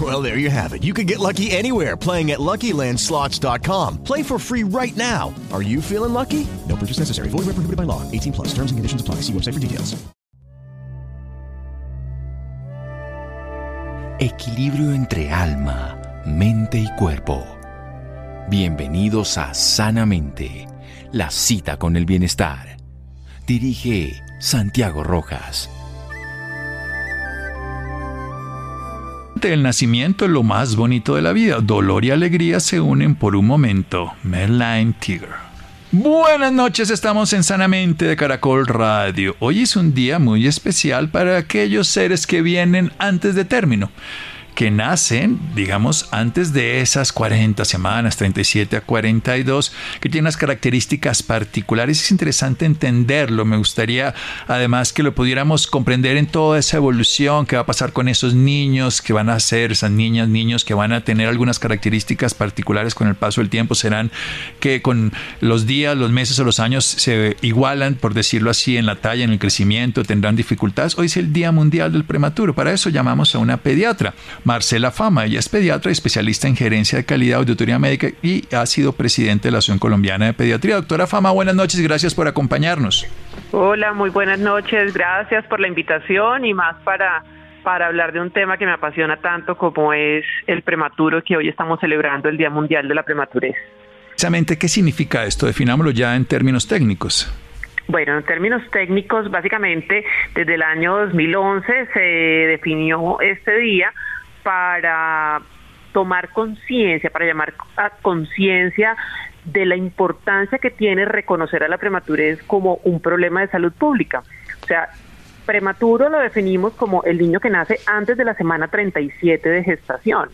Well, there you have it. You can get lucky anywhere playing at LuckyLandSlots.com. Play for free right now. Are you feeling lucky? No purchase necessary. Void where prohibited by law. 18 plus. Terms and conditions apply. See website for details. Equilibrio entre alma, mente y cuerpo. Bienvenidos a Sanamente, la cita con el bienestar. Dirige Santiago Rojas. El nacimiento es lo más bonito de la vida. Dolor y alegría se unen por un momento. Merline Tiger. Buenas noches, estamos en Sanamente de Caracol Radio. Hoy es un día muy especial para aquellos seres que vienen antes de término que nacen, digamos, antes de esas 40 semanas, 37 a 42, que tienen unas características particulares. Es interesante entenderlo. Me gustaría, además, que lo pudiéramos comprender en toda esa evolución que va a pasar con esos niños que van a ser, esas niñas, niños que van a tener algunas características particulares con el paso del tiempo. Serán que con los días, los meses o los años se igualan, por decirlo así, en la talla, en el crecimiento, tendrán dificultades. Hoy es el Día Mundial del Prematuro. Para eso llamamos a una pediatra. Marcela Fama. Ella es pediatra y especialista en gerencia de calidad, auditoría médica y ha sido presidente de la Asociación Colombiana de Pediatría. Doctora Fama, buenas noches gracias por acompañarnos. Hola, muy buenas noches. Gracias por la invitación y más para para hablar de un tema que me apasiona tanto como es el prematuro, que hoy estamos celebrando el Día Mundial de la Prematurez. Precisamente, ¿qué significa esto? Definámoslo ya en términos técnicos. Bueno, en términos técnicos, básicamente desde el año 2011 se definió este día para tomar conciencia, para llamar a conciencia de la importancia que tiene reconocer a la prematurez como un problema de salud pública. O sea, prematuro lo definimos como el niño que nace antes de la semana 37 de gestación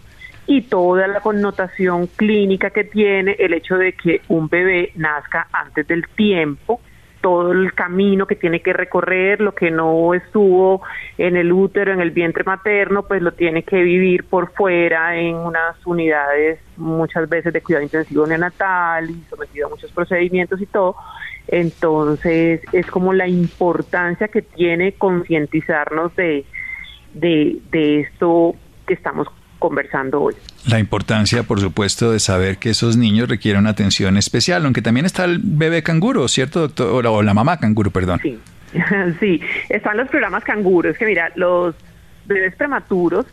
y toda la connotación clínica que tiene el hecho de que un bebé nazca antes del tiempo todo el camino que tiene que recorrer, lo que no estuvo en el útero, en el vientre materno, pues lo tiene que vivir por fuera en unas unidades muchas veces de cuidado intensivo neonatal y sometido a muchos procedimientos y todo. Entonces es como la importancia que tiene concientizarnos de, de, de esto que estamos conversando hoy. La importancia, por supuesto, de saber que esos niños requieren una atención especial, aunque también está el bebé canguro, ¿cierto, doctor? O la, mamá canguro, perdón. Sí, sí, están los programas canguros, que mira, los bebés prematuros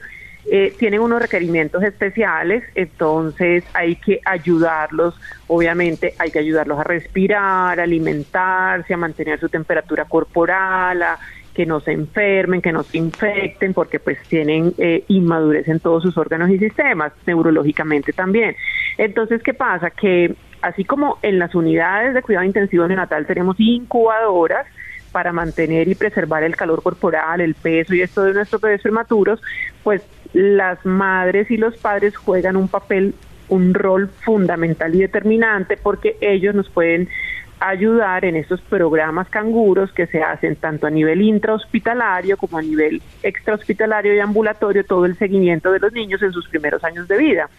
eh, tienen unos requerimientos especiales, entonces hay que ayudarlos, obviamente hay que ayudarlos a respirar, a alimentarse, a mantener su temperatura corporal, a que no se enfermen, que no se infecten, porque pues tienen eh, inmadurez en todos sus órganos y sistemas, neurológicamente también. Entonces, ¿qué pasa? Que así como en las unidades de cuidado intensivo neonatal tenemos incubadoras, para mantener y preservar el calor corporal, el peso y esto de nuestros bebés prematuros, pues las madres y los padres juegan un papel, un rol fundamental y determinante porque ellos nos pueden ayudar en estos programas canguros que se hacen tanto a nivel intrahospitalario como a nivel extrahospitalario y ambulatorio, todo el seguimiento de los niños en sus primeros años de vida.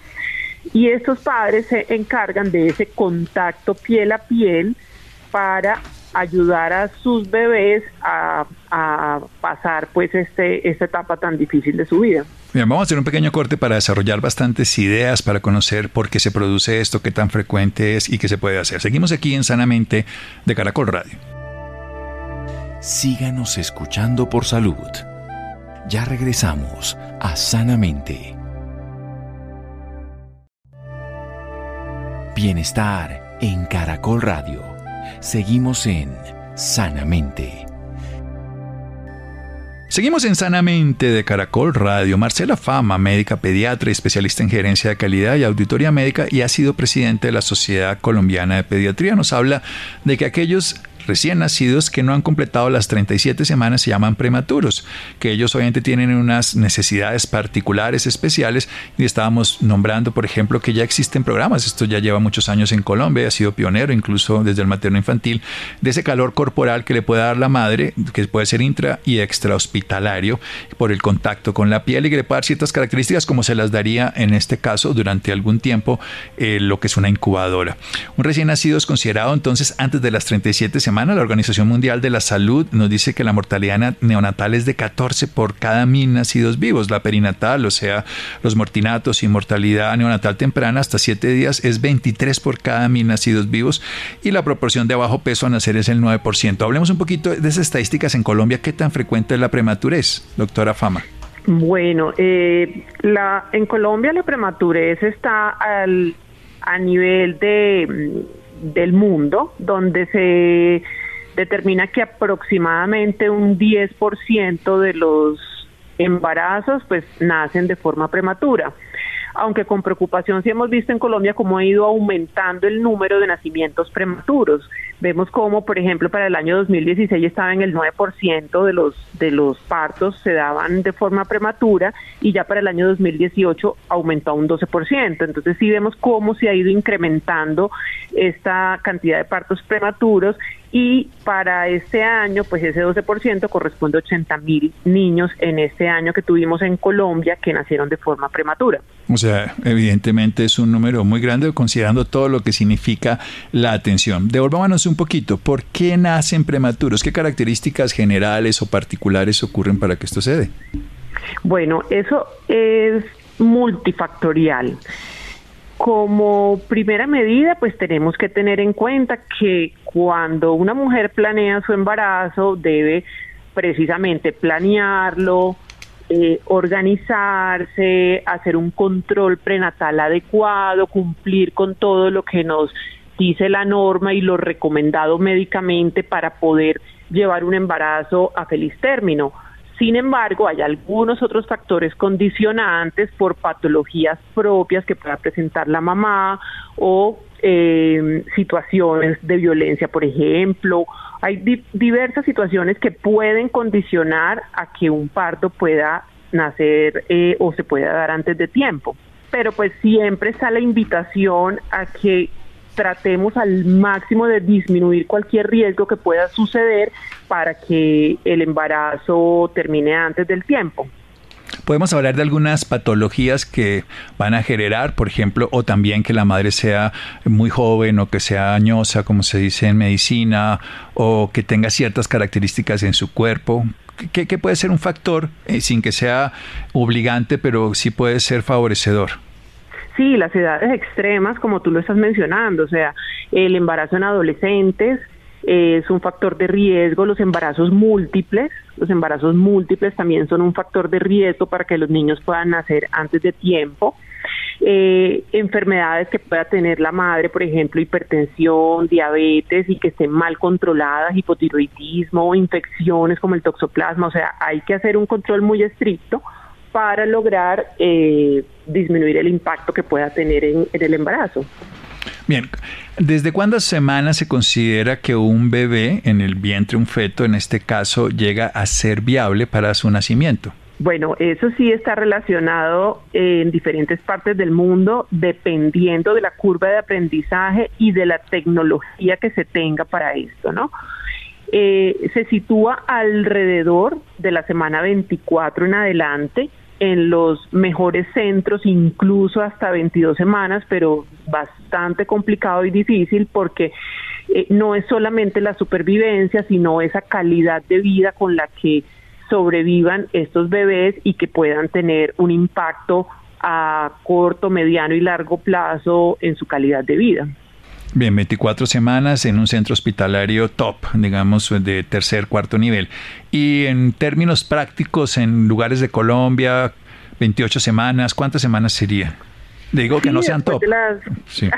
Y estos padres se encargan de ese contacto piel a piel para ayudar a sus bebés a, pasar pues este, esta etapa tan difícil de su vida. Bien, vamos a hacer un pequeño corte para desarrollar bastantes ideas, para conocer por qué se produce esto, qué tan frecuente es y qué se puede hacer. Seguimos aquí en Sanamente de Caracol Radio. Síganos escuchando por salud. Ya regresamos a Sanamente. Bienestar en Caracol Radio. Seguimos en Sanamente. Seguimos en Sanamente de Caracol Radio. Marcela Fama, médica pediatra especialista en gerencia de calidad y auditoría médica y ha sido presidente de la Sociedad Colombiana de Pediatría, nos habla de que aquellos recién nacidos que no han completado las 37 semanas se llaman prematuros, que ellos obviamente tienen unas necesidades particulares, especiales, y estábamos nombrando, por ejemplo, que ya existen programas, esto ya lleva muchos años en Colombia, ha sido pionero incluso desde el materno infantil, de ese calor corporal que le puede dar la madre, que puede ser intra y extra hospitalario, por el contacto con la piel y que ciertas características como se las daría en este caso durante algún tiempo eh, lo que es una incubadora. Un recién nacido es considerado entonces antes de las 37 semanas la Organización Mundial de la Salud nos dice que la mortalidad neonatal es de 14 por cada mil nacidos vivos. La perinatal, o sea, los mortinatos y mortalidad neonatal temprana hasta 7 días es 23 por cada mil nacidos vivos y la proporción de bajo peso a nacer es el 9%. Hablemos un poquito de esas estadísticas en Colombia. ¿Qué tan frecuente es la prematurez, doctora Fama? Bueno, eh, la, en Colombia la prematurez está al, a nivel de del mundo, donde se determina que aproximadamente un 10% de los embarazos pues nacen de forma prematura aunque con preocupación sí hemos visto en Colombia cómo ha ido aumentando el número de nacimientos prematuros. Vemos cómo, por ejemplo, para el año 2016 estaba en el 9% de los, de los partos se daban de forma prematura y ya para el año 2018 aumentó a un 12%. Entonces sí vemos cómo se ha ido incrementando esta cantidad de partos prematuros y para este año, pues ese 12% corresponde a 80 mil niños en este año que tuvimos en Colombia que nacieron de forma prematura. O sea, evidentemente es un número muy grande considerando todo lo que significa la atención. Devolvámonos un poquito, ¿por qué nacen prematuros? ¿Qué características generales o particulares ocurren para que esto se dé? Bueno, eso es multifactorial. Como primera medida, pues tenemos que tener en cuenta que cuando una mujer planea su embarazo debe precisamente planearlo, eh, organizarse, hacer un control prenatal adecuado, cumplir con todo lo que nos dice la norma y lo recomendado médicamente para poder llevar un embarazo a feliz término. Sin embargo, hay algunos otros factores condicionantes por patologías propias que pueda presentar la mamá o eh, situaciones de violencia, por ejemplo. Hay diversas situaciones que pueden condicionar a que un parto pueda nacer eh, o se pueda dar antes de tiempo. Pero pues siempre está la invitación a que tratemos al máximo de disminuir cualquier riesgo que pueda suceder para que el embarazo termine antes del tiempo. Podemos hablar de algunas patologías que van a generar, por ejemplo, o también que la madre sea muy joven o que sea añosa, como se dice en medicina, o que tenga ciertas características en su cuerpo. ¿Qué, puede ser un factor eh, sin que sea obligante, pero sí puede ser favorecedor? Sí, las edades extremas, como tú lo estás mencionando, o sea, el embarazo en adolescentes eh, es un factor de riesgo, los embarazos múltiples, los embarazos múltiples también son un factor de riesgo para que los niños puedan nacer antes de tiempo. Eh, enfermedades que pueda tener la madre, por ejemplo, hipertensión, diabetes y que estén mal controladas, hipotiroidismo, infecciones como el toxoplasma, o sea, hay que hacer un control muy estricto para lograr eh, disminuir el impacto que pueda tener en, el embarazo. Bien, ¿desde cuántas semanas se considera que un bebé en el vientre, un feto en este caso, llega a ser viable para su nacimiento? Bueno, eso sí está relacionado en diferentes partes del mundo dependiendo de la curva de aprendizaje y de la tecnología que se tenga para esto, ¿no? Eh, se sitúa alrededor de la semana 24 en adelante en los mejores centros, incluso hasta 22 semanas, pero bastante complicado y difícil porque eh, no es solamente la supervivencia, sino esa calidad de vida con la que sobrevivan estos bebés y que puedan tener un impacto a corto, mediano y largo plazo en su calidad de vida. Bien, 24 semanas en un centro hospitalario top, digamos, de tercer, cuarto nivel. Y en términos prácticos, en lugares de Colombia, 28 semanas, ¿cuántas semanas sería? Digo que no sean top. sí.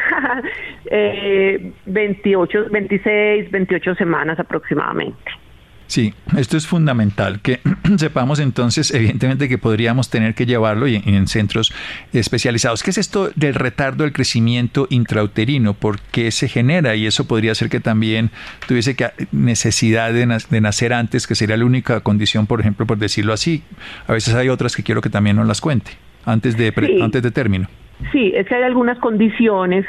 28, 26, 28 semanas aproximadamente. Sí, esto es fundamental, que sepamos entonces, evidentemente, que podríamos tener que llevarlo y en, centros especializados. ¿Qué es esto del retardo del crecimiento intrauterino? ¿Por qué se genera? Y eso podría ser que también tuviese que necesidad de, nacer antes, que sería la única condición, por ejemplo, por decirlo así. A veces hay otras que quiero que también nos las cuente, antes de, antes de término. Sí, es que hay algunas condiciones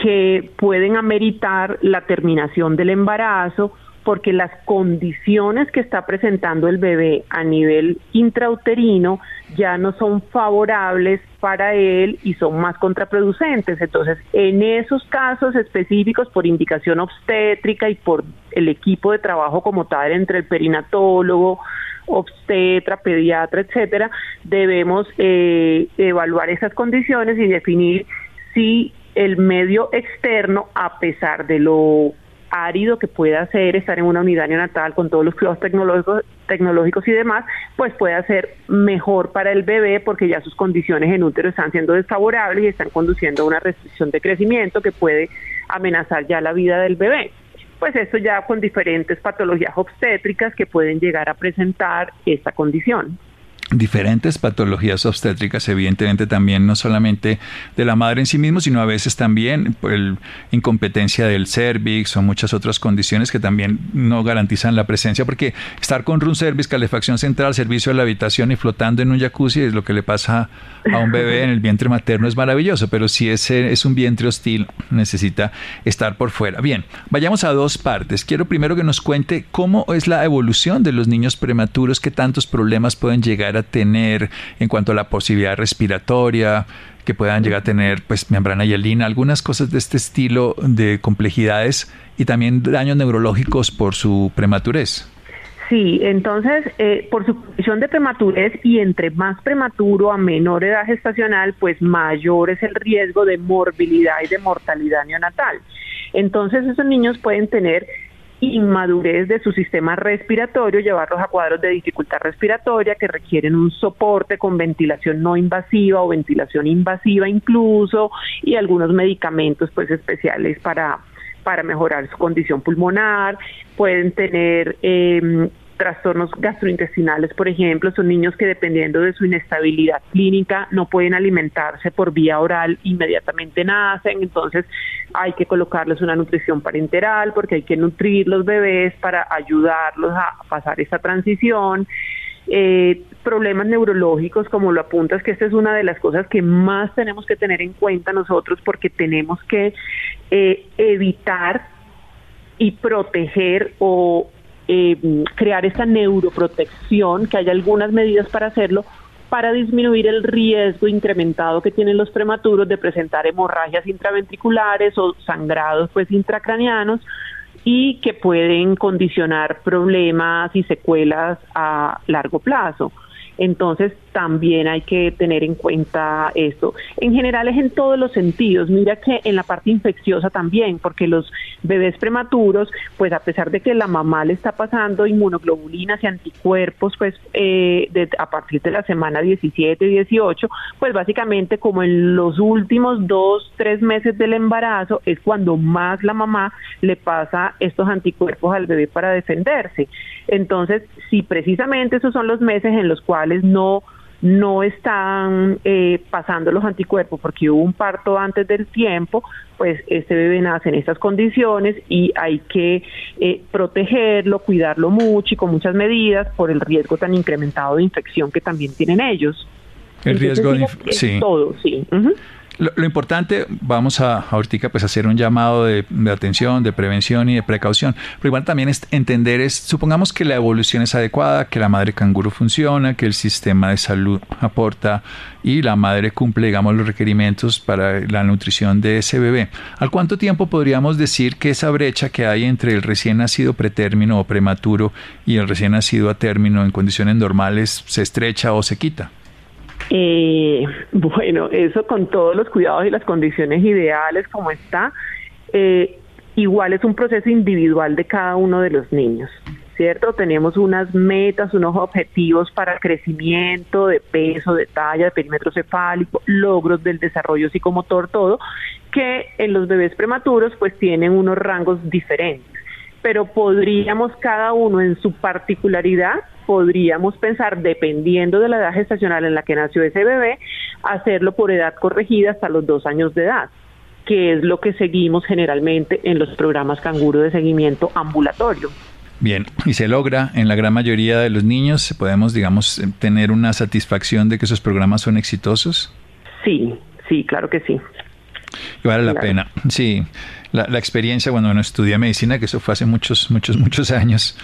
que pueden ameritar la terminación del embarazo porque las condiciones que está presentando el bebé a nivel intrauterino ya no son favorables para él y son más contraproducentes. Entonces, en esos casos específicos, por indicación obstétrica y por el equipo de trabajo como tal entre el perinatólogo, obstetra, pediatra, etcétera, debemos eh, evaluar esas condiciones y definir si el medio externo, a pesar de lo árido que pueda ser estar en una unidad neonatal con todos los cuidados tecnológicos, y demás, pues puede ser mejor para el bebé porque ya sus condiciones en útero están siendo desfavorables y están conduciendo a una restricción de crecimiento que puede amenazar ya la vida del bebé. Pues esto ya con diferentes patologías obstétricas que pueden llegar a presentar esta condición diferentes patologías obstétricas, evidentemente también no solamente de la madre en sí mismo, sino a veces también por el incompetencia del cervix o muchas otras condiciones que también no garantizan la presencia, porque estar con room service, calefacción central, servicio de la habitación y flotando en un jacuzzi es lo que le pasa a un bebé en el vientre materno es maravilloso, pero si ese es un vientre hostil, necesita estar por fuera. Bien, vayamos a dos partes. Quiero primero que nos cuente cómo es la evolución de los niños prematuros, qué tantos problemas pueden llegar a tener en cuanto a la posibilidad respiratoria, que puedan llegar a tener pues membrana hielina, algunas cosas de este estilo de complejidades y también daños neurológicos por su prematurez. Sí, entonces, eh, por su condición de prematurez y entre más prematuro a menor edad gestacional, pues mayor es el riesgo de morbilidad y de mortalidad neonatal. Entonces, esos niños pueden tener inmadurez de su sistema respiratorio, llevarlos a cuadros de dificultad respiratoria que requieren un soporte con ventilación no invasiva o ventilación invasiva incluso y algunos medicamentos pues especiales para para mejorar su condición pulmonar, pueden tener eh, trastornos gastrointestinales, por ejemplo, son niños que dependiendo de su inestabilidad clínica no pueden alimentarse por vía oral, inmediatamente nacen, entonces hay que colocarles una nutrición parenteral porque hay que nutrir los bebés para ayudarlos a pasar esa transición. Eh, problemas neurológicos, como lo apuntas, que esta es una de las cosas que más tenemos que tener en cuenta nosotros porque tenemos que eh, evitar y proteger o eh, crear esa neuroprotección, que haya algunas medidas para hacerlo, para disminuir el riesgo incrementado que tienen los prematuros de presentar hemorragias intraventriculares o sangrados pues intracranianos y que pueden condicionar problemas y secuelas a largo plazo. Entonces también hay que tener en cuenta esto. En general es en todos los sentidos. Mira que en la parte infecciosa también, porque los bebés prematuros, pues a pesar de que la mamá le está pasando inmunoglobulinas y anticuerpos, pues eh, a partir de la semana 17 y 18, pues básicamente como en los últimos dos, tres meses del embarazo es cuando más la mamá le pasa estos anticuerpos al bebé para defenderse. Entonces, si precisamente esos son los meses en los cuales no no están eh, pasando los anticuerpos porque hubo un parto antes del tiempo, pues este bebé nace en estas condiciones y hay que eh, protegerlo, cuidarlo mucho y con muchas medidas por el riesgo tan incrementado de infección que también tienen ellos. El riesgo de sí. Todo, sí. Lo, importante, vamos a ahorita pues hacer un llamado de, atención, de prevención y de precaución, pero igual también es entender es, supongamos que la evolución es adecuada, que la madre canguro funciona, que el sistema de salud aporta y la madre cumple, digamos, los requerimientos para la nutrición de ese bebé. ¿Al cuánto tiempo podríamos decir que esa brecha que hay entre el recién nacido pretérmino o prematuro y el recién nacido a término en condiciones normales se estrecha o se quita? Eh, bueno, eso con todos los cuidados y las condiciones ideales como está, eh, igual es un proceso individual de cada uno de los niños, ¿cierto? Tenemos unas metas, unos objetivos para crecimiento, de peso, de talla, de perímetro cefálico, logros del desarrollo psicomotor, todo, que en los bebés prematuros pues tienen unos rangos diferentes. pero podríamos cada uno en su particularidad, podríamos pensar, dependiendo de la edad gestacional en la que nació ese bebé, hacerlo por edad corregida hasta los dos años de edad que es lo que seguimos generalmente en los programas canguro de seguimiento ambulatorio. Bien, y se logra en la gran mayoría de los niños, podemos, digamos, tener una satisfacción de que esos programas son exitosos. Sí, sí, claro que sí. Y vale la pena. Sí, la, experiencia cuando uno estudia medicina, que eso fue hace muchos, muchos, muchos años,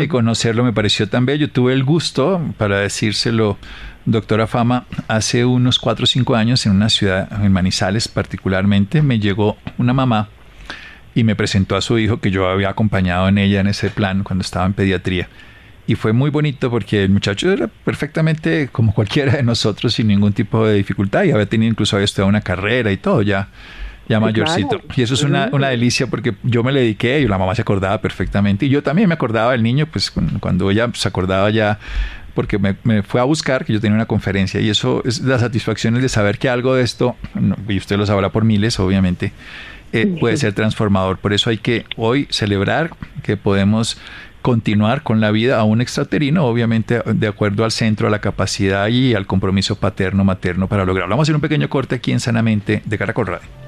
y conocerlo me pareció tan bello. Tuve el gusto, para decírselo, doctora Fama, hace unos cuatro o cinco años en una ciudad, en Manizales particularmente, me llegó una mamá y me presentó a su hijo que yo había acompañado en ella en ese plan cuando estaba en pediatría. Y fue muy bonito porque el muchacho era perfectamente como cualquiera de nosotros sin ningún tipo de dificultad y había tenido incluso había estudiado una carrera y todo ya ya mayorcito. Y eso es una, una, delicia porque yo me le dediqué y la mamá se acordaba perfectamente. Y yo también me acordaba del niño, pues cuando ella se acordaba ya, porque me, me, fue a buscar, que yo tenía una conferencia. Y eso es la satisfacción de saber que algo de esto, y usted lo sabrá por miles, obviamente, eh, puede ser transformador. Por eso hay que hoy celebrar que podemos continuar con la vida a un extraterino, obviamente de acuerdo al centro, a la capacidad y al compromiso paterno-materno para lograrlo. Vamos a hacer un pequeño corte aquí en Sanamente de Caracol Radio.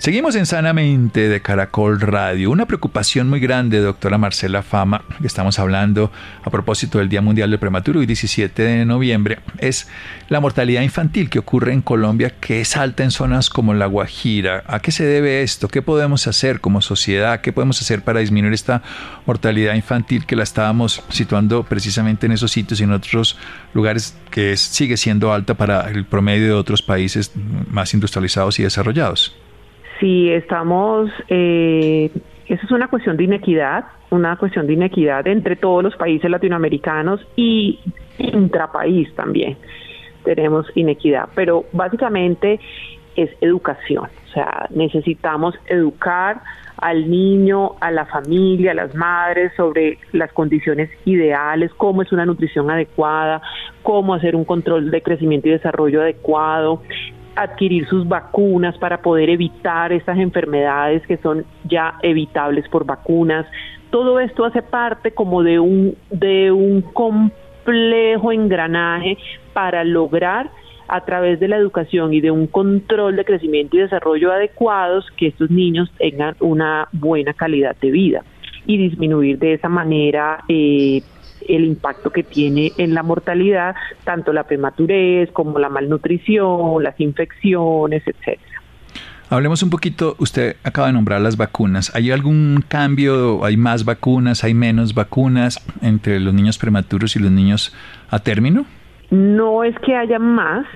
Seguimos en Sanamente de Caracol Radio. Una preocupación muy grande, doctora Marcela Fama, que estamos hablando a propósito del Día Mundial del Prematuro y 17 de noviembre, es la mortalidad infantil que ocurre en Colombia, que es alta en zonas como La Guajira. ¿A qué se debe esto? ¿Qué podemos hacer como sociedad? ¿Qué podemos hacer para disminuir esta mortalidad infantil que la estábamos situando precisamente en esos sitios y en otros lugares que sigue siendo alta para el promedio de otros países más industrializados y desarrollados? Si estamos, eh, eso es una cuestión de inequidad, una cuestión de inequidad entre todos los países latinoamericanos y intrapaís también. Tenemos inequidad, pero básicamente es educación, o sea, necesitamos educar al niño, a la familia, a las madres sobre las condiciones ideales, cómo es una nutrición adecuada, cómo hacer un control de crecimiento y desarrollo adecuado, adquirir sus vacunas para poder evitar estas enfermedades que son ya evitables por vacunas. Todo esto hace parte como de un, de un complejo engranaje para lograr a través de la educación y de un control de crecimiento y desarrollo adecuados que estos niños tengan una buena calidad de vida y disminuir de esa manera eh, el impacto que tiene en la mortalidad, tanto la prematurez como la malnutrición, las infecciones, etcétera. Hablemos un poquito, usted acaba de nombrar las vacunas. ¿Hay algún cambio? ¿Hay más vacunas? ¿Hay menos vacunas entre los niños prematuros y los niños a término? No es que haya más,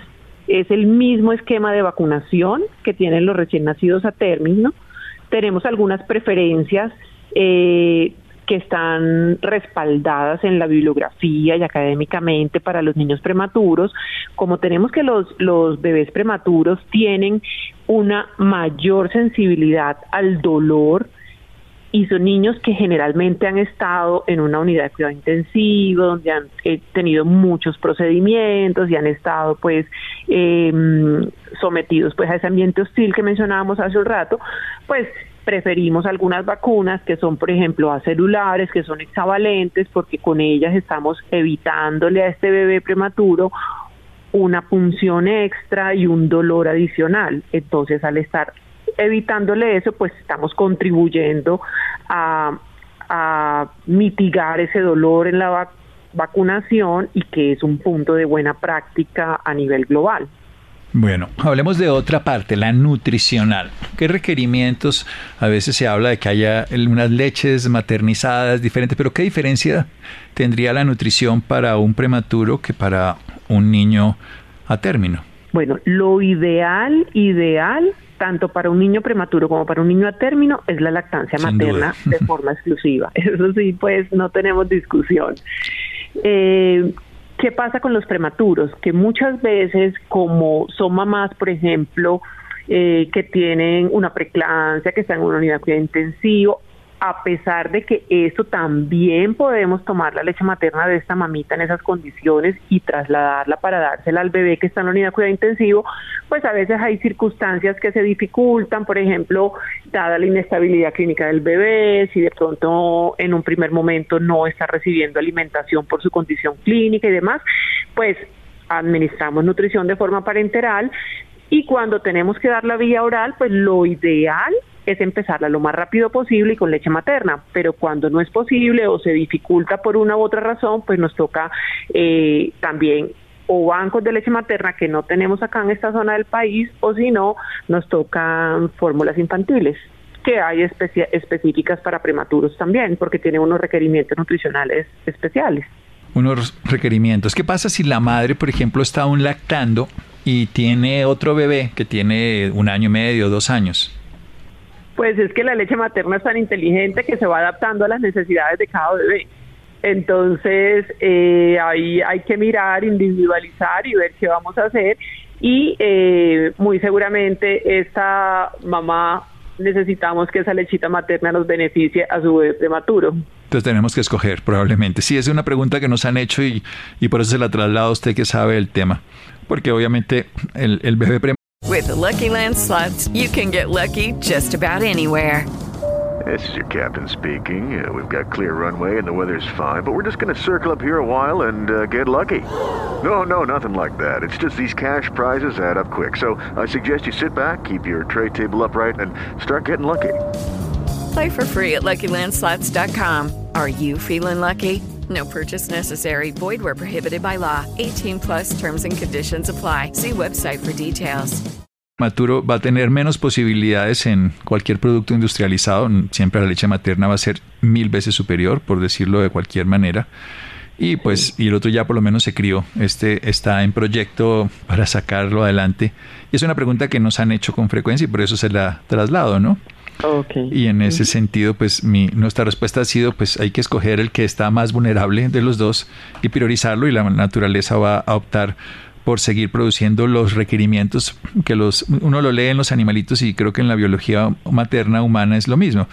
es el mismo esquema de vacunación que tienen los recién nacidos a término. Tenemos algunas preferencias eh, que están respaldadas en la bibliografía y académicamente para los niños prematuros, como tenemos que los, los bebés prematuros tienen una mayor sensibilidad al dolor, y son niños que generalmente han estado en una unidad de cuidado intensivo, donde han eh, tenido muchos procedimientos y han estado pues em, sometidos pues a ese ambiente hostil que mencionábamos hace un rato, pues preferimos algunas vacunas que son, por ejemplo, acelulares, que son hexavalentes, porque con ellas estamos evitándole a este bebé prematuro una punción extra y un dolor adicional. Entonces, al estar evitándole eso, pues estamos contribuyendo a, mitigar ese dolor en la vacunación y que es un punto de buena práctica a nivel global. Bueno, hablemos de otra parte, la nutricional. ¿Qué requerimientos? A veces se habla de que haya unas leches maternizadas diferentes, pero ¿qué diferencia tendría la nutrición para un prematuro que para un niño a término? Bueno, lo ideal, ideal, tanto para un niño prematuro como para un niño a término, es la lactancia materna de forma exclusiva. Eso sí, pues no tenemos discusión. Eh, ¿Qué pasa con los prematuros? Que muchas veces, como son mamás, por ejemplo, eh, que tienen una preclancia, que están en una unidad de cuidado intensivo, a pesar de que esto también podemos tomar la leche materna de esta mamita en esas condiciones y trasladarla para dársela al bebé que está en la unidad de cuidado intensivo, pues a veces hay circunstancias que se dificultan, por ejemplo, dada la inestabilidad clínica del bebé, si de pronto en un primer momento no está recibiendo alimentación por su condición clínica y demás, pues administramos nutrición de forma parenteral y cuando tenemos que dar la vía oral, pues lo ideal es empezarla lo más rápido posible y con leche materna, pero cuando no es posible o se dificulta por una u otra razón, pues nos toca eh, también o bancos de leche materna que no tenemos acá en esta zona del país o si no, nos tocan fórmulas infantiles que hay específicas para prematuros también, porque tienen unos requerimientos nutricionales especiales. Unos requerimientos. ¿Qué pasa si la madre, por ejemplo, está aún lactando y tiene otro bebé que tiene un año y medio, dos años? Pues es que la leche materna es tan inteligente que se va adaptando a las necesidades de cada bebé. Entonces, eh, ahí hay que mirar, individualizar y ver qué vamos a hacer. Y eh, muy seguramente esta mamá necesitamos que esa lechita materna nos beneficie a su bebé prematuro. Entonces tenemos que escoger, probablemente. Sí, es una pregunta que nos han hecho y, y por eso se la traslado a usted que sabe el tema. Porque obviamente el, el bebé prematuro With the Lucky Land slots, you can get lucky just about anywhere. This is your captain speaking. Uh, we've got clear runway and the weather's fine, but we're just going to circle up here a while and uh, get lucky. No, no, nothing like that. It's just these cash prizes add up quick. So I suggest you sit back, keep your tray table upright, and start getting lucky. Play for free at LuckyLandSlots.com. Are you feeling lucky? No purchase necessary. Void where prohibited by law. 18 plus terms and conditions apply. See website for details. Maturo va a tener menos posibilidades en cualquier producto industrializado. Siempre la leche materna va a ser mil veces superior, por decirlo de cualquier manera. Y pues, y el otro ya por lo menos se crió. Este está en proyecto para sacarlo adelante. Y es una pregunta que nos han hecho con frecuencia y por eso se la traslado, ¿no? Y en ese sentido, pues mi, nuestra respuesta ha sido, pues hay que escoger el que está más vulnerable de los dos y priorizarlo y la naturaleza va a optar por seguir produciendo los requerimientos que los uno lo lee en los animalitos y creo que en la biología materna humana es lo mismo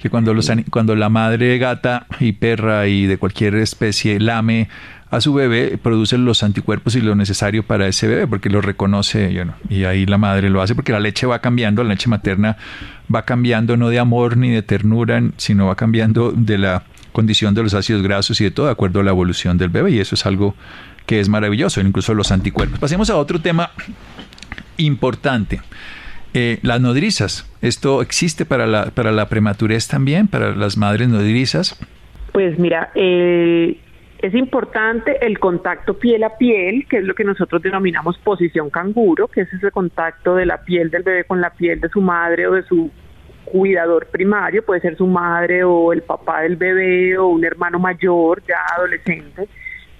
que cuando los cuando la madre gata y perra y de cualquier especie lame a su bebé, produce los anticuerpos y lo necesario para ese bebé, porque lo reconoce y ahí la madre lo hace, porque la leche va cambiando, la leche materna va cambiando no de amor ni de ternura, sino va cambiando de la condición de los ácidos grasos y de todo, de acuerdo a la evolución del bebé, y eso es algo que es maravilloso, incluso los anticuerpos. Pasemos a otro tema importante. Eh, las nodrizas, ¿esto existe para la, para la prematurez también, para las madres nodrizas? Pues mira, eh, es importante el contacto piel a piel, que es lo que nosotros denominamos posición canguro, que es ese contacto de la piel del bebé con la piel de su madre o de su cuidador primario, puede ser su madre o el papá del bebé o un hermano mayor, ya adolescente,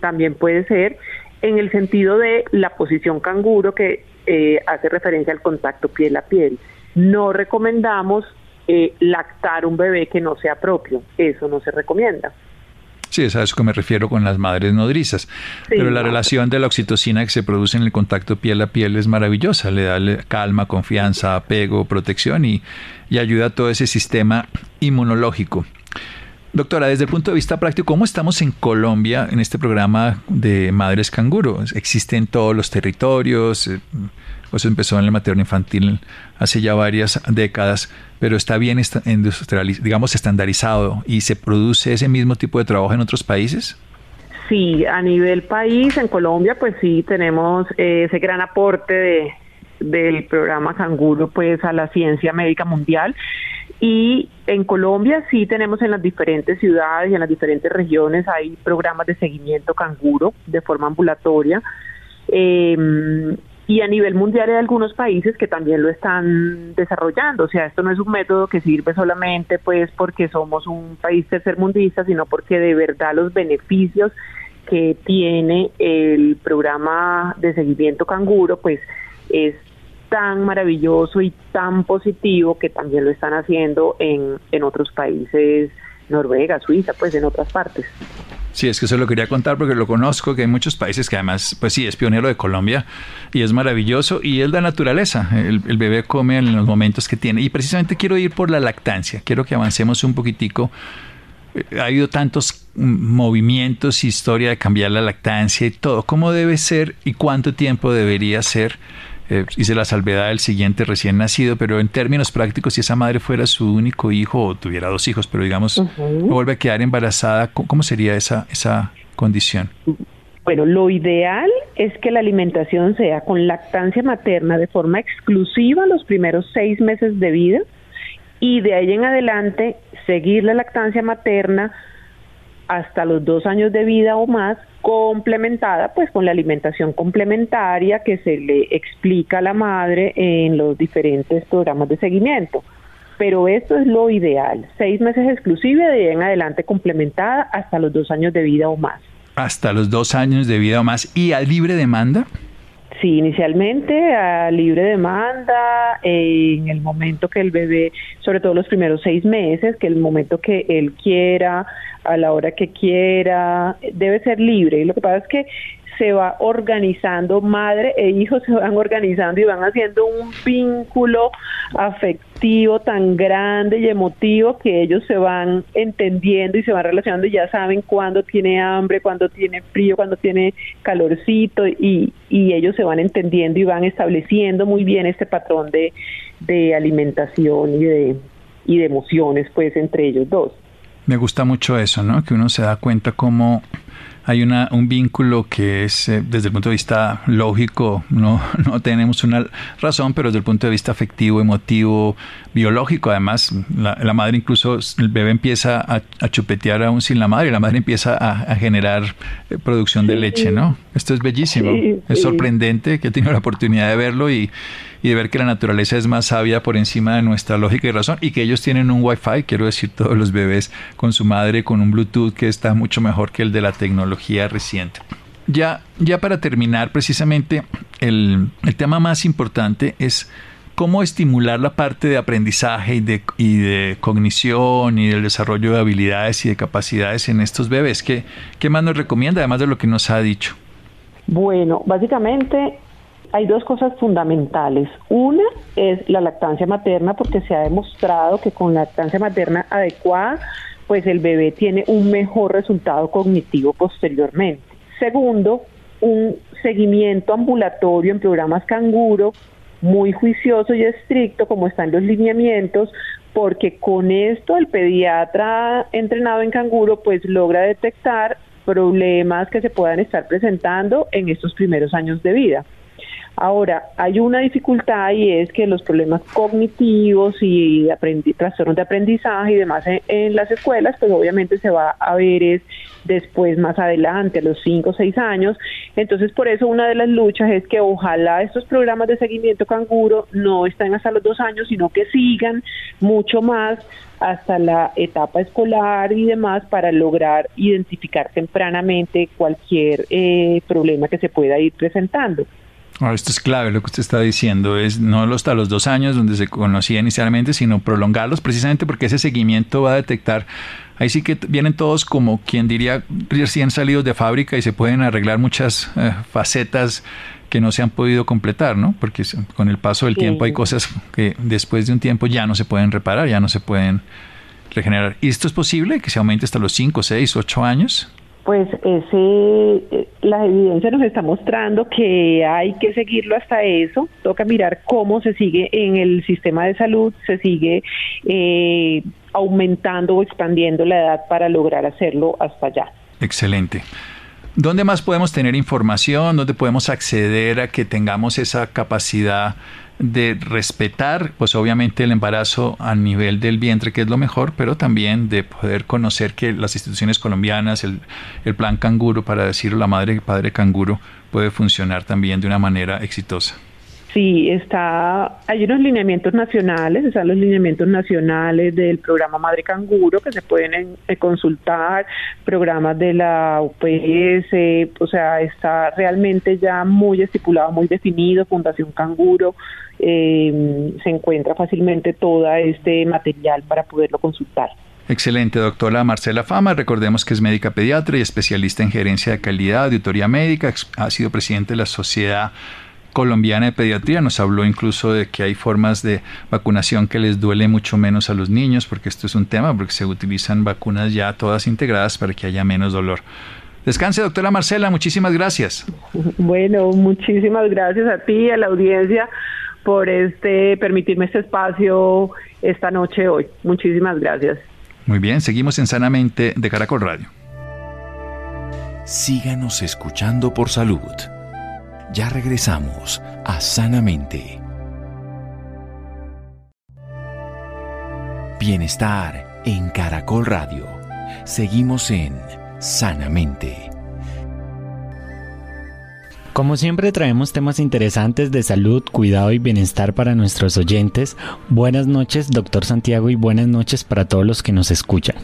también puede ser, en el sentido de la posición canguro que eh, hace referencia al contacto piel a piel. No recomendamos eh, lactar un bebé que no sea propio, eso no se recomienda. Sí, es a eso que me refiero con las madres nodrizas. Pero la relación de la oxitocina que se produce en el contacto piel a piel es maravillosa. Le da calma, confianza, apego, protección y, y ayuda a todo ese sistema inmunológico. Doctora, desde el punto de vista práctico, ¿cómo estamos en Colombia en este programa de madres canguro? ¿Existe en todos los territorios? Eso empezó en el materno infantil hace ya varias décadas, pero está bien digamos, estandarizado y se produce ese mismo tipo de trabajo en otros países. Sí, a nivel país, en Colombia, pues sí, tenemos eh, ese gran aporte de, del programa Canguro pues a la ciencia médica mundial. Y en Colombia sí tenemos en las diferentes ciudades y en las diferentes regiones hay programas de seguimiento canguro de forma ambulatoria. Eh, y a nivel mundial hay algunos países que también lo están desarrollando, o sea, esto no es un método que sirve solamente pues porque somos un país tercermundista, sino porque de verdad los beneficios que tiene el programa de seguimiento canguro pues es tan maravilloso y tan positivo que también lo están haciendo en, en otros países, Noruega, Suiza, pues en otras partes. Sí, es que eso lo quería contar porque lo conozco, que hay muchos países que además, pues sí, es pionero de Colombia y es maravilloso y es la naturaleza. El, bebé come en los momentos que tiene. Y precisamente quiero ir por la lactancia. Quiero que avancemos un poquitico. Eh, ha habido tantos movimientos, historia de cambiar la lactancia y todo. ¿Cómo debe ser y cuánto tiempo debería ser? Eh, hice la salvedad del siguiente recién nacido, pero en términos prácticos, si esa madre fuera su único hijo o tuviera dos hijos, pero digamos, vuelve a quedar embarazada, ¿cómo sería esa, esa condición? Bueno, lo ideal es que la alimentación sea con lactancia materna de forma exclusiva los primeros seis meses de vida y de ahí en adelante seguir la lactancia materna hasta los dos años de vida o más, complementada pues con la alimentación complementaria que se le explica a la madre en los diferentes programas de seguimiento. Pero esto es lo ideal, seis meses exclusive de en adelante complementada hasta los dos años de vida o más. Hasta los dos años de vida o más. ¿Y a libre demanda? Sí, inicialmente a libre demanda, en el momento que el bebé, sobre todo los primeros seis meses, que el momento que él quiera, a la hora que quiera, debe ser libre. Y lo que pasa es que se va organizando, madre e hijo se van organizando y van haciendo un vínculo afectivo tan grande y emotivo que ellos se van entendiendo y se van relacionando y ya saben cuándo tiene hambre, cuándo tiene frío, cuándo tiene calorcito y, y ellos se van entendiendo y van estableciendo muy bien este patrón de, de alimentación y de, y de emociones pues entre ellos dos. Me gusta mucho eso, ¿no? Que uno se da cuenta cómo hay una, un vínculo que es, eh, desde el punto de vista lógico, no, no tenemos una razón, pero desde el punto de vista afectivo, emotivo, biológico, además, la, la madre incluso, el bebé empieza a, a, chupetear aún sin la madre, y la madre empieza a, a generar eh, producción de leche, ¿no? Esto es bellísimo, es sorprendente que he tenido la oportunidad de verlo y, y de ver que la naturaleza es más sabia por encima de nuestra lógica y razón y que ellos tienen un wifi, quiero decir, todos los bebés con su madre con un Bluetooth que está mucho mejor que el de la tecnología reciente. Ya, ya para terminar, precisamente el, el tema más importante es cómo estimular la parte de aprendizaje y de, y de cognición y del desarrollo de habilidades y de capacidades en estos bebés. ¿Qué, ¿Qué más nos recomienda, además de lo que nos ha dicho? Bueno, básicamente hay dos cosas fundamentales. Una es la lactancia materna, porque se ha demostrado que con lactancia materna adecuada, pues el bebé tiene un mejor resultado cognitivo posteriormente. Segundo, un seguimiento ambulatorio en programas canguro muy juicioso y estricto, como están los lineamientos, porque con esto el pediatra entrenado en canguro pues logra detectar problemas que se puedan estar presentando en estos primeros años de vida. Ahora, hay una dificultad y es que los problemas cognitivos y trastornos de aprendizaje y demás en, las escuelas, pues obviamente se va a ver es después, más adelante, a los 5 o 6 años. Entonces, por eso una de las luchas es que ojalá estos programas de seguimiento canguro no estén hasta los dos años, sino que sigan mucho más hasta la etapa escolar y demás para lograr identificar tempranamente cualquier eh, problema que se pueda ir presentando. Ahora, esto es clave, lo que usted está diciendo es no hasta los dos años donde se conocía inicialmente, sino prolongarlos precisamente porque ese seguimiento va a detectar, ahí sí que vienen todos como quien diría recién salidos de fábrica y se pueden arreglar muchas eh, facetas que no se han podido completar, ¿no? Porque con el paso del sí. tiempo hay cosas que después de un tiempo ya no se pueden reparar, ya no se pueden regenerar. ¿Y esto es posible que se aumente hasta los 5, 6, 8 años? Pues ese, la evidencia nos está mostrando que hay que seguirlo hasta eso. Toca mirar cómo se sigue en el sistema de salud, se sigue eh, aumentando o expandiendo la edad para lograr hacerlo hasta allá. Excelente. ¿Dónde más podemos tener información? ¿Dónde podemos acceder a que tengamos esa capacidad de respetar, pues obviamente el embarazo a nivel del vientre, que es lo mejor, pero también de poder conocer que las instituciones colombianas, el, el plan canguro, para decirlo, la madre y padre canguro, puede funcionar también de una manera exitosa. Sí, está, hay unos lineamientos nacionales, están los lineamientos nacionales del programa Madre Canguro que se pueden eh, consultar, programas de la UPS, o sea, está realmente ya muy estipulado, muy definido, Fundación Canguro, eh, se encuentra fácilmente todo este material para poderlo consultar. Excelente, doctora Marcela Fama. Recordemos que es médica pediatra y especialista en gerencia de calidad, auditoría médica. Ha sido presidente de la Sociedad Colombiana de Pediatría. Nos habló incluso de que hay formas de vacunación que les duele mucho menos a los niños, porque esto es un tema, porque se utilizan vacunas ya todas integradas para que haya menos dolor. Descanse, doctora Marcela. Muchísimas gracias. Bueno, muchísimas gracias a ti y a la audiencia por este permitirme este espacio esta noche hoy. Muchísimas gracias. Muy bien, seguimos en Sanamente de Caracol Radio. Síganos escuchando por salud. Ya regresamos a Sanamente. Bienestar en Caracol Radio. Seguimos en Sanamente. Como siempre traemos temas interesantes de salud, cuidado y bienestar para nuestros oyentes. Buenas noches, doctor Santiago, y buenas noches para todos los que nos escuchan.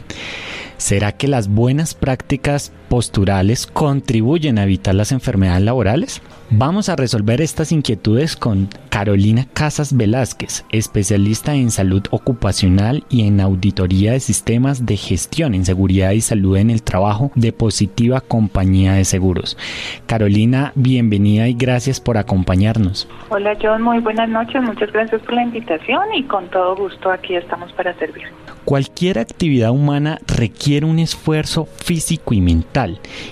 ¿Será que las buenas prácticas posturales contribuyen a evitar las enfermedades laborales? Vamos a resolver estas inquietudes con Carolina Casas Velázquez, especialista en salud ocupacional y en auditoría de sistemas de gestión en seguridad y salud en el trabajo de Positiva Compañía de Seguros. Carolina, bienvenida y gracias por acompañarnos. Hola John, muy buenas noches, muchas gracias por la invitación y con todo gusto aquí estamos para servir. Cualquier actividad humana requiere un esfuerzo físico y mental,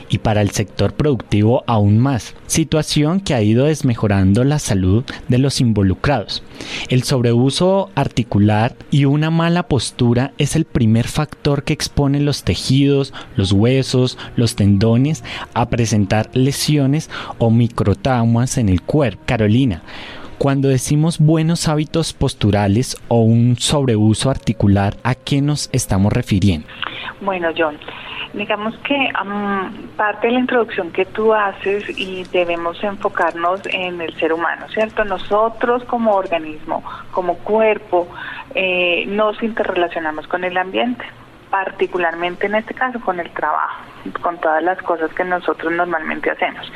y para el sector productivo aún más, situación que ha ido desmejorando la salud de los involucrados. El sobreuso articular y una mala postura es el primer factor que expone los tejidos, los huesos, los tendones a presentar lesiones o microtraumas en el cuerpo. Carolina, cuando decimos buenos hábitos posturales o un sobreuso articular, ¿a qué nos estamos refiriendo? Bueno, John, digamos que parte de la introducción que tú haces y debemos enfocarnos en el ser humano, ¿cierto? Nosotros como organismo, como cuerpo, eh, nos interrelacionamos con el ambiente particularmente en este caso con el trabajo, con todas las cosas que nosotros normalmente hacemos.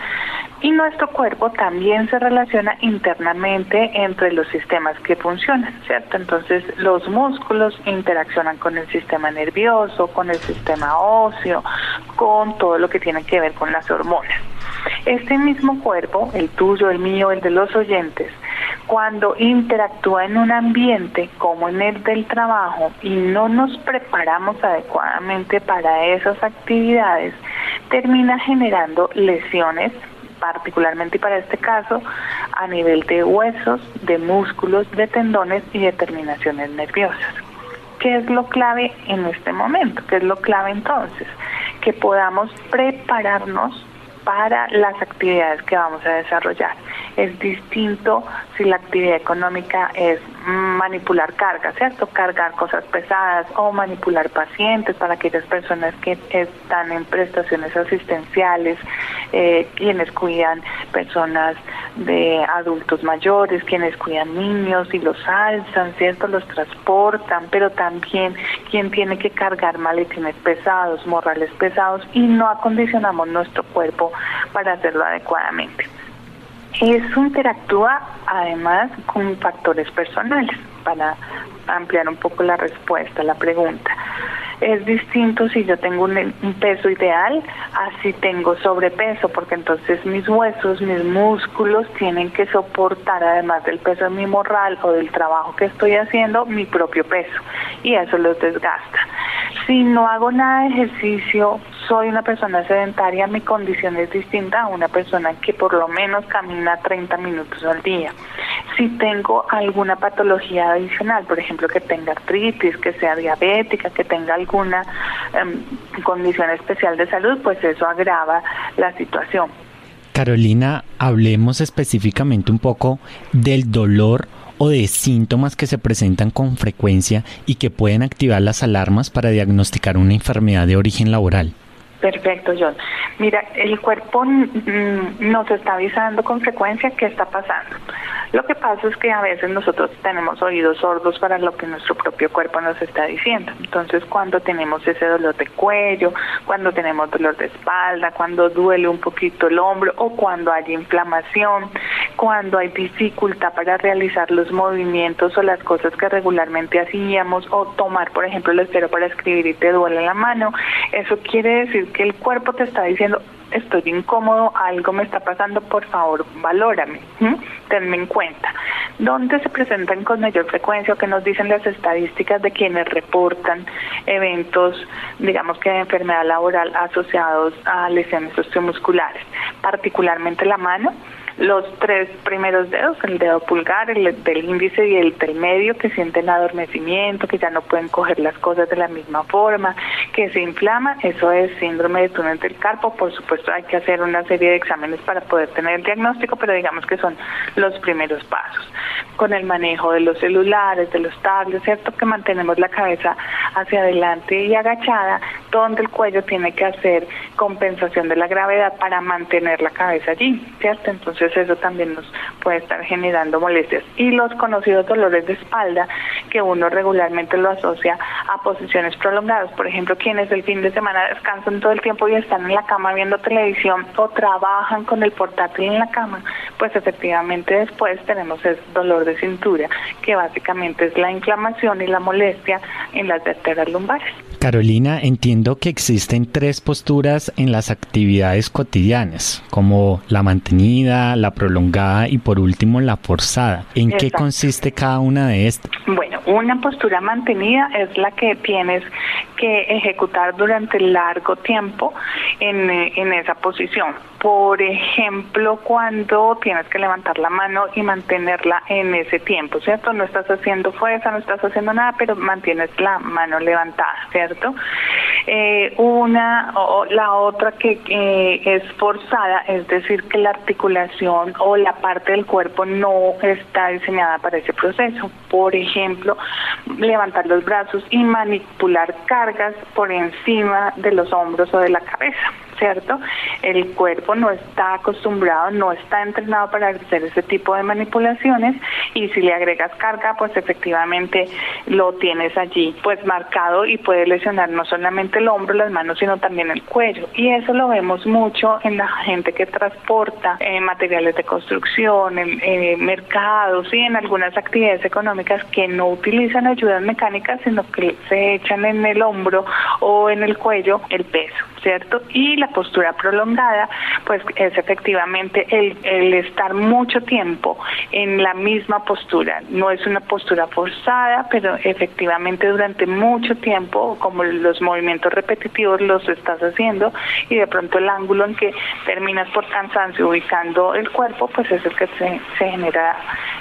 Y nuestro cuerpo también se relaciona internamente entre los sistemas que funcionan, ¿cierto? Entonces los músculos interaccionan con el sistema nervioso, con el sistema óseo, con todo lo que tiene que ver con las hormonas. Este mismo cuerpo, el tuyo, el mío, el de los oyentes, cuando interactúa en un ambiente como en el del trabajo y no nos preparamos adecuadamente para esas actividades, termina generando lesiones, particularmente para este caso, a nivel de huesos, de músculos, de tendones y de terminaciones nerviosas. ¿Qué es lo clave en este momento? ¿Qué es lo clave entonces? Que podamos prepararnos para las actividades que vamos a desarrollar. Es distinto si la actividad económica es manipular cargas, ¿cierto? Cargar cosas pesadas o manipular pacientes para aquellas personas que están en prestaciones asistenciales, eh, quienes cuidan personas de adultos mayores, quienes cuidan niños y los alzan, ¿cierto? Los transportan, pero también quien tiene que cargar maletines pesados, morrales pesados y no acondicionamos nuestro cuerpo para hacerlo adecuadamente. Eso interactúa además con factores personales, para ampliar un poco la respuesta a la pregunta. Es distinto si yo tengo un, peso ideal a si tengo sobrepeso, porque entonces mis huesos, mis músculos tienen que soportar, además del peso de mi morral o del trabajo que estoy haciendo, mi propio peso, y eso los desgasta. Si no hago nada de ejercicio, soy una persona sedentaria, mi condición es distinta a una persona que por lo menos camina 30 minutos al día. Si tengo alguna patología adicional, por ejemplo, que tenga artritis, que sea diabética, que tenga alguna em, condición especial de salud, pues eso agrava la situación. Carolina, hablemos específicamente un poco del dolor o de síntomas que se presentan con frecuencia y que pueden activar las alarmas para diagnosticar una enfermedad de origen laboral. Perfecto, John. Mira, el cuerpo mm, nos está avisando con frecuencia qué está pasando. Lo que pasa es que a veces nosotros tenemos oídos sordos para lo que nuestro propio cuerpo nos está diciendo. Entonces, cuando tenemos ese dolor de cuello, cuando tenemos dolor de espalda, cuando duele un poquito el hombro o cuando hay inflamación, cuando hay dificultad para realizar los movimientos o las cosas que regularmente hacíamos o tomar, por ejemplo, el espero para escribir y te duele la mano, eso quiere decir que el cuerpo te está diciendo, estoy incómodo, algo me está pasando, por favor, valórame, tenme en cuenta. ¿Dónde se presentan con mayor frecuencia o que nos dicen las estadísticas de quienes reportan eventos, digamos que de enfermedad laboral asociados a lesiones osteomusculares? Particularmente la mano, los tres primeros dedos, el dedo pulgar, el del índice y el del medio, que sienten adormecimiento, que ya no pueden coger las cosas de la misma forma, que se inflama, eso es síndrome de túnel del carpo. Por supuesto, hay que hacer una serie de exámenes para poder tener el diagnóstico, pero digamos que son los primeros pasos. Con el manejo de los celulares, de los tablets, ¿cierto? Que mantenemos la cabeza hacia adelante y agachada, donde el cuello tiene que hacer compensación de la gravedad para mantener la cabeza allí, ¿cierto? Entonces, eso también nos puede estar generando molestias. Y los conocidos dolores de espalda, que uno regularmente lo asocia a posiciones prolongadas. Por ejemplo, quienes el fin de semana descansan todo el tiempo y están en la cama viendo televisión o trabajan con el portátil en la cama, pues efectivamente después tenemos el dolor de cintura, que básicamente es la inflamación y la molestia en las vértebras lumbares. Carolina, entiendo que existen tres posturas en las actividades cotidianas, como la mantenida, la prolongada y por último la forzada. ¿En qué consiste cada una de estas? Bueno, una postura mantenida es la que tienes que ejecutar durante largo tiempo en, en esa posición. Por ejemplo, cuando tienes que levantar la mano y mantenerla en ese tiempo, ¿cierto? No estás haciendo fuerza, no estás haciendo nada, pero mantienes la mano levantada, ¿cierto? Eh, una o la otra que es forzada, es decir, que la articulación o la parte del cuerpo no está diseñada para ese proceso. Por ejemplo, levantar los brazos y manipular cargas por encima de los hombros o de la cabeza. ¿Cierto? El cuerpo no está acostumbrado, no está entrenado para hacer ese tipo de manipulaciones y si le agregas carga, pues efectivamente lo tienes allí pues marcado y puede lesionar no solamente el hombro, las manos, sino también el cuello. Y eso lo vemos mucho en la gente que transporta eh, materiales de construcción, en eh, mercados y en algunas actividades económicas que no utilizan ayudas mecánicas, sino que se echan en el hombro o en el cuello el peso, ¿cierto? Y la postura prolongada, pues es efectivamente el, el estar mucho tiempo en la misma postura. No es una postura forzada, pero efectivamente durante mucho tiempo, como los movimientos repetitivos los estás haciendo y de pronto el ángulo en que terminas por cansancio ubicando el cuerpo, pues es el que se, se genera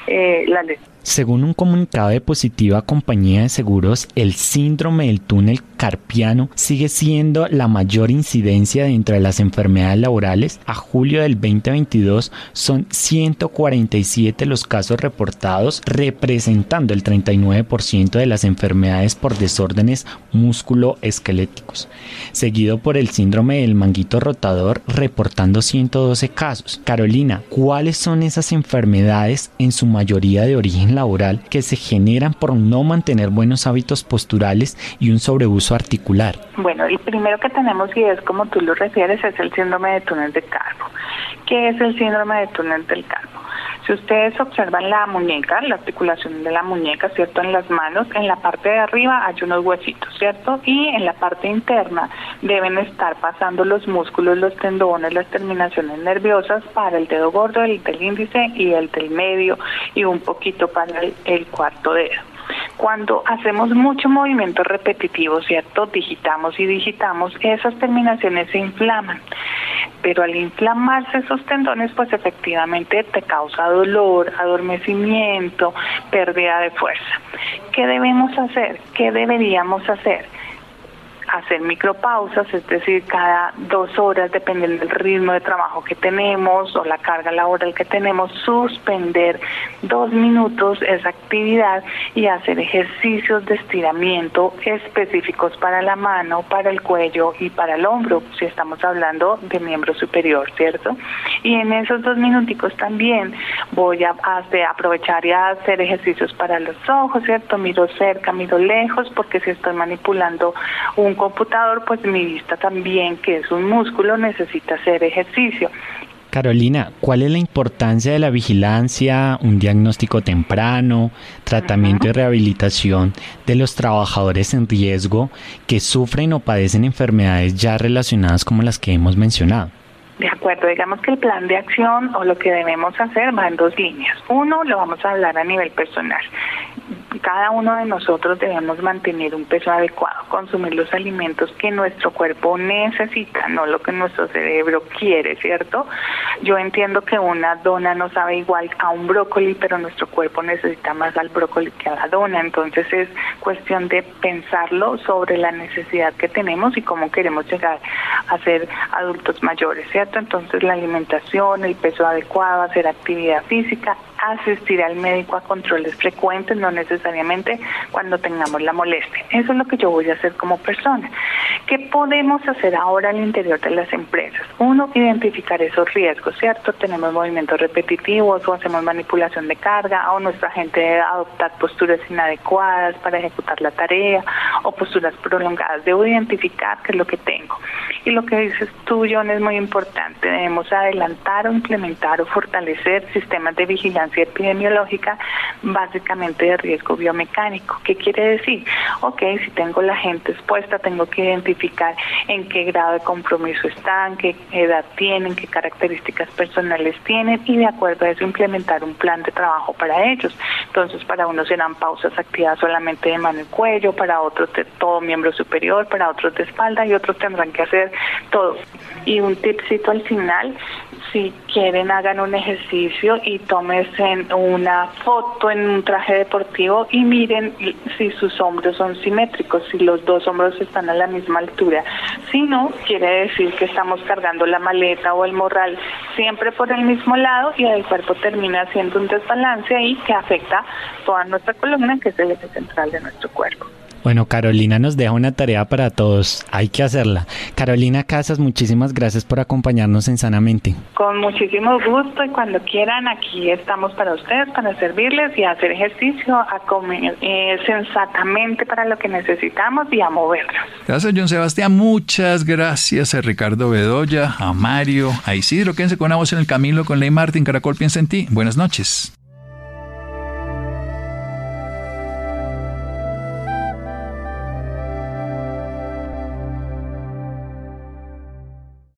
eh, la lesión. Según un comunicado de Positiva Compañía de Seguros, el síndrome del túnel carpiano sigue siendo la mayor incidencia dentro de las enfermedades laborales. A julio del 2022 son 147 los casos reportados, representando el 39% de las enfermedades por desórdenes músculo-esqueléticos, seguido por el síndrome del manguito rotador, reportando 112 casos. Carolina, ¿cuáles son esas enfermedades en su mayoría de origen laboral que se generan por no mantener buenos hábitos posturales y un sobreuso articular? Bueno, el primero que tenemos y es como tú lo refieres es el síndrome de túnel de carbo. ¿Qué es el síndrome de túnel del carbo? Si ustedes observan la muñeca, la articulación de la muñeca, ¿cierto? En las manos, en la parte de arriba hay unos huesitos, ¿cierto? Y en la parte interna deben estar pasando los músculos, los tendones, las terminaciones nerviosas para el dedo gordo, el del índice y el del medio y un poquito para el, el cuarto dedo. Cuando hacemos mucho movimiento repetitivo, ¿cierto? Digitamos y digitamos, esas terminaciones se inflaman. Pero al inflamarse esos tendones, pues efectivamente te causa dolor, adormecimiento, pérdida de fuerza. ¿Qué debemos hacer? ¿Qué deberíamos hacer? Hacer micropausas, es decir, cada dos horas, dependiendo del ritmo de trabajo que tenemos o la carga laboral que tenemos, suspender dos minutos esa actividad y hacer ejercicios de estiramiento específicos para la mano, para el cuello y para el hombro, si estamos hablando de miembro superior, ¿cierto? Y en esos dos minuticos también voy a, aprovechar y a hacer ejercicios para los ojos, ¿cierto? Miro cerca, miro lejos, porque si estoy manipulando un computador, pues mi vista también, que es un músculo, necesita hacer ejercicio. Carolina, ¿cuál es la importancia de la vigilancia, un diagnóstico temprano, tratamiento y rehabilitación de los trabajadores en riesgo que sufren o padecen enfermedades ya relacionadas como las que hemos mencionado? De acuerdo, digamos que el plan de acción o lo que debemos hacer va en dos líneas. Uno, lo vamos a hablar a nivel personal cada uno de nosotros debemos mantener un peso adecuado, consumir los alimentos que nuestro cuerpo necesita, no lo que nuestro cerebro quiere, ¿cierto? Yo entiendo que una dona no sabe igual a un brócoli, pero nuestro cuerpo necesita más al brócoli que a la dona, entonces es cuestión de pensarlo sobre la necesidad que tenemos y cómo queremos llegar a ser adultos mayores, ¿cierto? Entonces la alimentación, el peso adecuado, hacer actividad física, asistir al médico a controles frecuentes, no necesariamente cuando tengamos la molestia. Eso es lo que yo voy a hacer como persona. ¿Qué podemos hacer ahora al interior de las empresas? Uno, identificar esos riesgos, ¿cierto? Tenemos movimientos repetitivos o hacemos manipulación de carga o nuestra gente debe adoptar posturas inadecuadas para ejecutar la tarea o posturas prolongadas. Debo identificar qué es lo que tengo. Y lo que dices tú, John, es muy importante. Debemos adelantar o implementar o fortalecer sistemas de vigilancia epidemiológica básicamente de riesgo biomecánico. ¿Qué quiere decir? Ok, si tengo la gente expuesta, tengo que identificar en qué grado de compromiso están, qué edad tienen, qué características personales tienen y de acuerdo a eso implementar un plan de trabajo para ellos. Entonces, para unos serán pausas activadas solamente de mano y cuello, para otros de todo miembro superior, para otros de espalda y otros tendrán que hacer todo. Y un tipcito al final, si quieren hagan un ejercicio y tómense una foto en un traje deportivo y miren si sus hombros son simétricos, si los dos hombros están a la misma altura. Si no, quiere decir que estamos cargando la maleta o el morral siempre por el mismo lado y el cuerpo termina haciendo un desbalance ahí que afecta toda nuestra columna, que es el eje central de nuestro cuerpo. Bueno, Carolina nos deja una tarea para todos. Hay que hacerla. Carolina Casas, muchísimas gracias por acompañarnos en Sanamente. Con muchísimo gusto y cuando quieran, aquí estamos para ustedes, para servirles y hacer ejercicio, a comer eh, sensatamente para lo que necesitamos y a movernos. Gracias, John Sebastián. Muchas gracias a Ricardo Bedoya, a Mario, a Isidro. Quédense con una voz en el camino con Ley Martín. Caracol piensa en ti. Buenas noches.